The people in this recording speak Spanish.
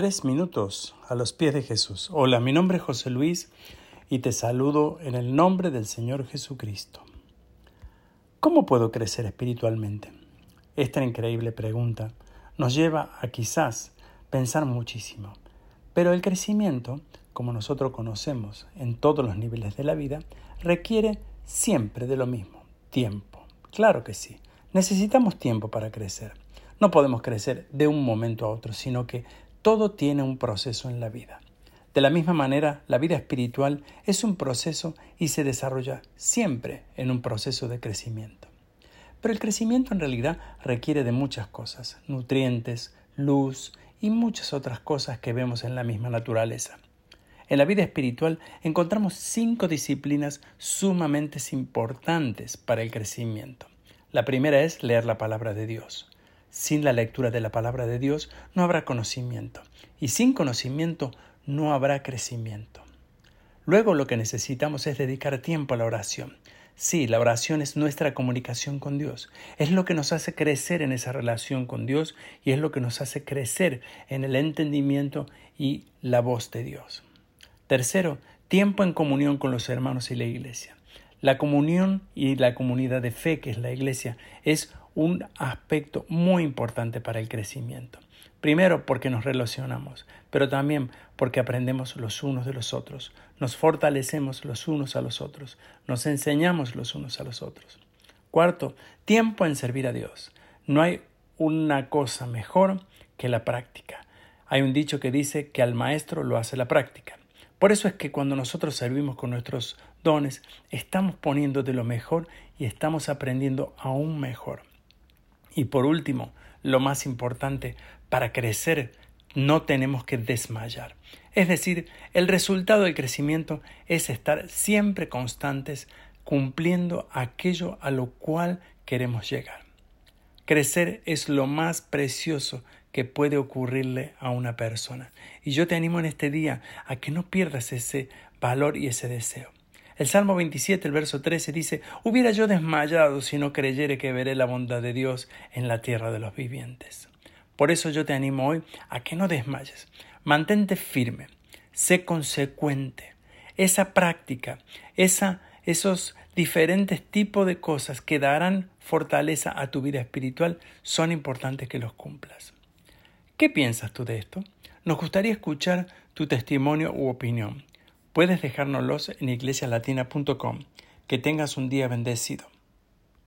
Tres minutos a los pies de Jesús. Hola, mi nombre es José Luis y te saludo en el nombre del Señor Jesucristo. ¿Cómo puedo crecer espiritualmente? Esta increíble pregunta nos lleva a quizás pensar muchísimo. Pero el crecimiento, como nosotros conocemos en todos los niveles de la vida, requiere siempre de lo mismo, tiempo. Claro que sí, necesitamos tiempo para crecer. No podemos crecer de un momento a otro, sino que todo tiene un proceso en la vida. De la misma manera, la vida espiritual es un proceso y se desarrolla siempre en un proceso de crecimiento. Pero el crecimiento en realidad requiere de muchas cosas, nutrientes, luz y muchas otras cosas que vemos en la misma naturaleza. En la vida espiritual encontramos cinco disciplinas sumamente importantes para el crecimiento. La primera es leer la palabra de Dios. Sin la lectura de la palabra de Dios no habrá conocimiento y sin conocimiento no habrá crecimiento. Luego lo que necesitamos es dedicar tiempo a la oración. Sí, la oración es nuestra comunicación con Dios. Es lo que nos hace crecer en esa relación con Dios y es lo que nos hace crecer en el entendimiento y la voz de Dios. Tercero, tiempo en comunión con los hermanos y la iglesia. La comunión y la comunidad de fe que es la iglesia es un aspecto muy importante para el crecimiento. Primero porque nos relacionamos, pero también porque aprendemos los unos de los otros, nos fortalecemos los unos a los otros, nos enseñamos los unos a los otros. Cuarto, tiempo en servir a Dios. No hay una cosa mejor que la práctica. Hay un dicho que dice que al maestro lo hace la práctica. Por eso es que cuando nosotros servimos con nuestros dones, estamos poniendo de lo mejor y estamos aprendiendo aún mejor. Y por último, lo más importante, para crecer no tenemos que desmayar. Es decir, el resultado del crecimiento es estar siempre constantes cumpliendo aquello a lo cual queremos llegar. Crecer es lo más precioso que puede ocurrirle a una persona. Y yo te animo en este día a que no pierdas ese valor y ese deseo. El Salmo 27, el verso 13 dice, Hubiera yo desmayado si no creyere que veré la bondad de Dios en la tierra de los vivientes. Por eso yo te animo hoy a que no desmayes. Mantente firme, sé consecuente. Esa práctica, esa, esos diferentes tipos de cosas que darán fortaleza a tu vida espiritual son importantes que los cumplas. ¿Qué piensas tú de esto? Nos gustaría escuchar tu testimonio u opinión puedes dejárnoslos en iglesialatina.com. Que tengas un día bendecido.